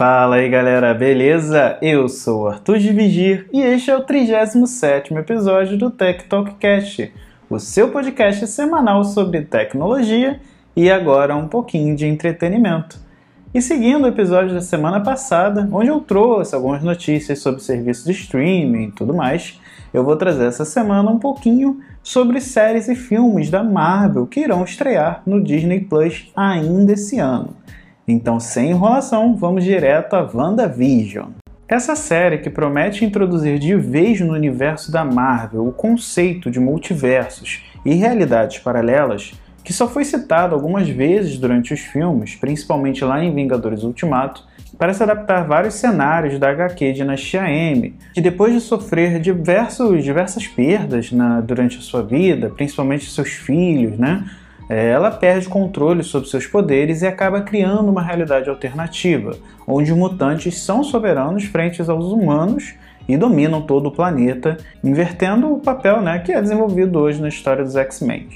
Fala aí galera, beleza? Eu sou Arthur de Vigir e este é o 37 episódio do Tech Talk Cast, o seu podcast semanal sobre tecnologia e agora um pouquinho de entretenimento. E seguindo o episódio da semana passada, onde eu trouxe algumas notícias sobre serviços de streaming e tudo mais, eu vou trazer essa semana um pouquinho sobre séries e filmes da Marvel que irão estrear no Disney Plus ainda esse ano. Então, sem enrolação, vamos direto a WandaVision. Essa série que promete introduzir de vez no universo da Marvel o conceito de multiversos e realidades paralelas, que só foi citado algumas vezes durante os filmes, principalmente lá em Vingadores Ultimato, parece adaptar vários cenários da HQ Dinastia M, que depois de sofrer diversos, diversas perdas na, durante a sua vida, principalmente seus filhos, né, ela perde controle sobre seus poderes e acaba criando uma realidade alternativa, onde os mutantes são soberanos frente aos humanos e dominam todo o planeta, invertendo o papel né, que é desenvolvido hoje na história dos X-Men.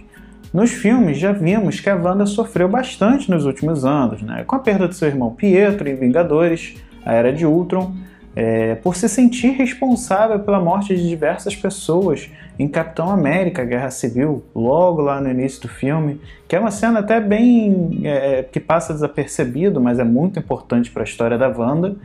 Nos filmes já vimos que a Wanda sofreu bastante nos últimos anos, né, com a perda de seu irmão Pietro em Vingadores, a Era de Ultron, é, por se sentir responsável pela morte de diversas pessoas em Capitão América Guerra Civil, logo lá no início do filme, que é uma cena até bem é, que passa desapercebido, mas é muito importante para a história da Wanda,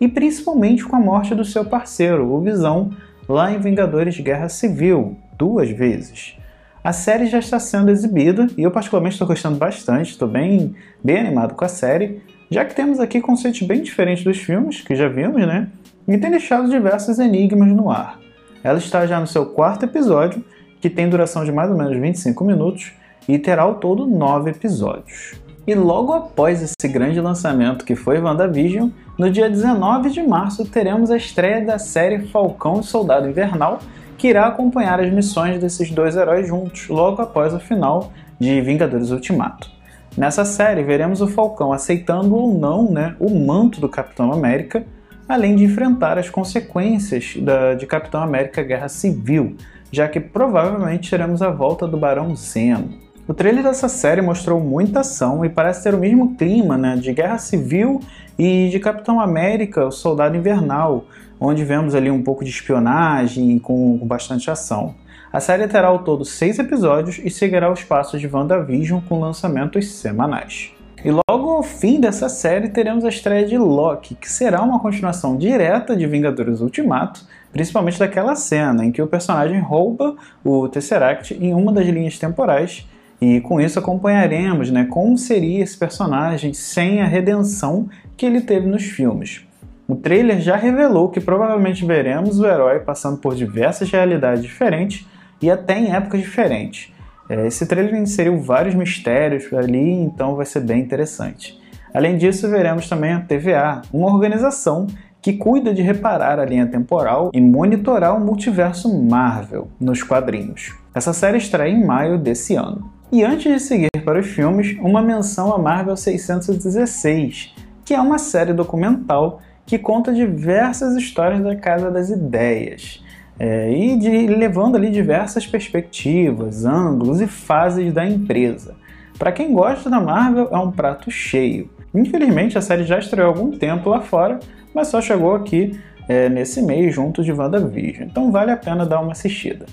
e principalmente com a morte do seu parceiro, o Visão, lá em Vingadores Guerra Civil, duas vezes. A série já está sendo exibida e eu particularmente estou gostando bastante, estou bem, bem animado com a série, já que temos aqui conceitos bem diferentes dos filmes, que já vimos, né? E tem deixado diversos enigmas no ar. Ela está já no seu quarto episódio, que tem duração de mais ou menos 25 minutos, e terá ao todo nove episódios. E logo após esse grande lançamento que foi WandaVision, no dia 19 de março teremos a estreia da série Falcão e Soldado Invernal, que irá acompanhar as missões desses dois heróis juntos, logo após o final de Vingadores Ultimato. Nessa série, veremos o Falcão aceitando ou não né, o manto do Capitão América, além de enfrentar as consequências da, de Capitão América Guerra Civil, já que provavelmente teremos a volta do Barão Zemo. O trailer dessa série mostrou muita ação e parece ter o mesmo clima né, de Guerra Civil e de Capitão América, o Soldado Invernal, onde vemos ali um pouco de espionagem com, com bastante ação. A série terá ao todo seis episódios e seguirá os passos de WandaVision com lançamentos semanais. E logo ao fim dessa série teremos a estreia de Loki, que será uma continuação direta de Vingadores Ultimato, principalmente daquela cena em que o personagem rouba o Tesseract em uma das linhas temporais, e com isso acompanharemos né, como seria esse personagem sem a redenção que ele teve nos filmes. O trailer já revelou que provavelmente veremos o herói passando por diversas realidades diferentes e até em épocas diferentes. É, esse trailer inseriu vários mistérios ali, então vai ser bem interessante. Além disso, veremos também a TVA, uma organização que cuida de reparar a linha temporal e monitorar o multiverso Marvel nos quadrinhos. Essa série estreia em maio desse ano. E antes de seguir para os filmes, uma menção a Marvel 616, que é uma série documental que conta diversas histórias da Casa das Ideias é, e de, levando ali diversas perspectivas, ângulos e fases da empresa. Para quem gosta da Marvel, é um prato cheio. Infelizmente, a série já estreou há algum tempo lá fora, mas só chegou aqui é, nesse mês junto de WandaVision, então vale a pena dar uma assistida.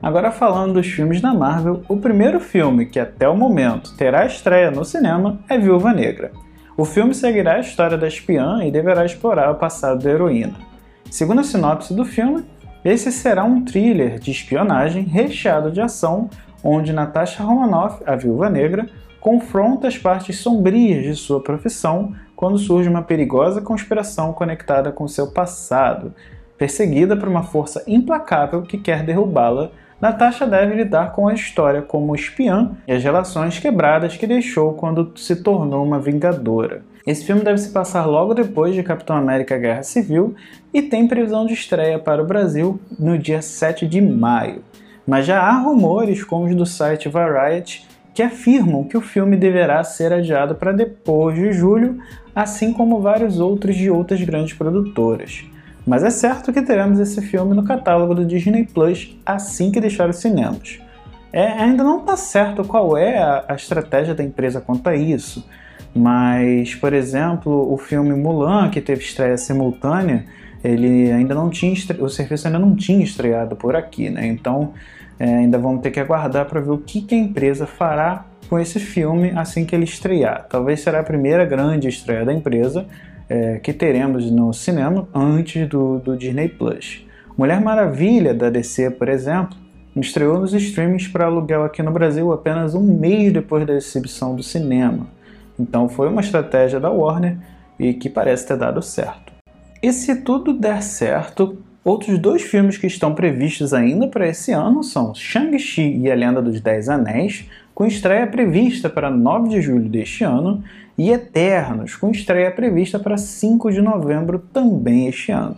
Agora falando dos filmes da Marvel, o primeiro filme que até o momento terá estreia no cinema é Viúva Negra. O filme seguirá a história da espiã e deverá explorar o passado da heroína. Segundo a sinopse do filme, esse será um thriller de espionagem recheado de ação, onde Natasha Romanoff, a viúva negra, confronta as partes sombrias de sua profissão quando surge uma perigosa conspiração conectada com seu passado. Perseguida por uma força implacável que quer derrubá-la, Natasha deve lidar com a história como espiã e as relações quebradas que deixou quando se tornou uma vingadora. Esse filme deve se passar logo depois de Capitão América Guerra Civil e tem previsão de estreia para o Brasil no dia 7 de maio. Mas já há rumores, como os do site Variety, que afirmam que o filme deverá ser adiado para depois de julho, assim como vários outros de outras grandes produtoras. Mas é certo que teremos esse filme no catálogo do Disney Plus assim que deixar os cinemas. É, ainda não está certo qual é a, a estratégia da empresa quanto a isso, Mas, por exemplo, o filme Mulan, que teve estreia simultânea, ele ainda não tinha o serviço ainda não tinha estreado por aqui, né? Então é, ainda vamos ter que aguardar para ver o que, que, a empresa fará com esse filme assim que ele estrear. Talvez será a primeira grande estreia da empresa é, que teremos no cinema antes do, do Disney Plus. Mulher Maravilha da DC, por exemplo, estreou nos streamings para aluguel aqui no Brasil apenas um mês depois da exibição do cinema. Então foi uma estratégia da Warner e que parece ter dado certo. E se tudo der certo, outros dois filmes que estão previstos ainda para esse ano são Shang-Chi e a Lenda dos Dez Anéis, com estreia prevista para 9 de julho deste ano, e Eternos, com estreia prevista para 5 de novembro também este ano.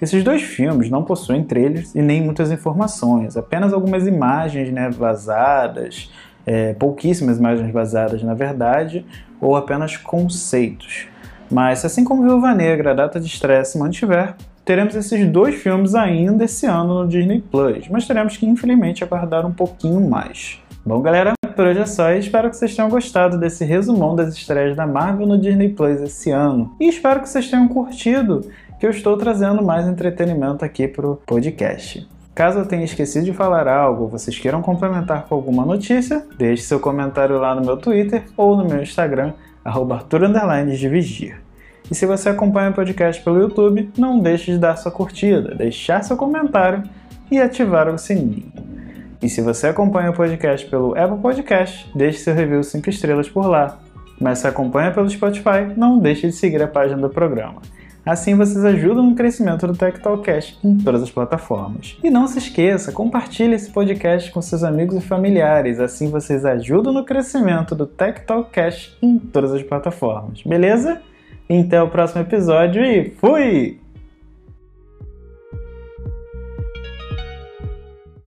Esses dois filmes não possuem trailers e nem muitas informações, apenas algumas imagens né, vazadas, é, pouquíssimas imagens vazadas na verdade, ou apenas conceitos. Mas assim como Viúva Negra, a data de estreia se mantiver, teremos esses dois filmes ainda esse ano no Disney Plus, mas teremos que infelizmente aguardar um pouquinho mais. Bom, galera, por hoje é só espero que vocês tenham gostado desse resumão das estreias da Marvel no Disney Plus esse ano. E espero que vocês tenham curtido que eu estou trazendo mais entretenimento aqui para o podcast. Caso eu tenha esquecido de falar algo ou vocês queiram complementar com alguma notícia, deixe seu comentário lá no meu Twitter ou no meu Instagram, @arthur_dividir. E se você acompanha o podcast pelo YouTube, não deixe de dar sua curtida, deixar seu comentário e ativar o sininho. E se você acompanha o podcast pelo Apple Podcast, deixe seu review 5 estrelas por lá. Mas se acompanha pelo Spotify, não deixe de seguir a página do programa. Assim vocês ajudam no crescimento do Tech Talkcast em todas as plataformas. E não se esqueça, compartilhe esse podcast com seus amigos e familiares, assim vocês ajudam no crescimento do Tech Talkcast em todas as plataformas. Beleza? Então, o próximo episódio e fui!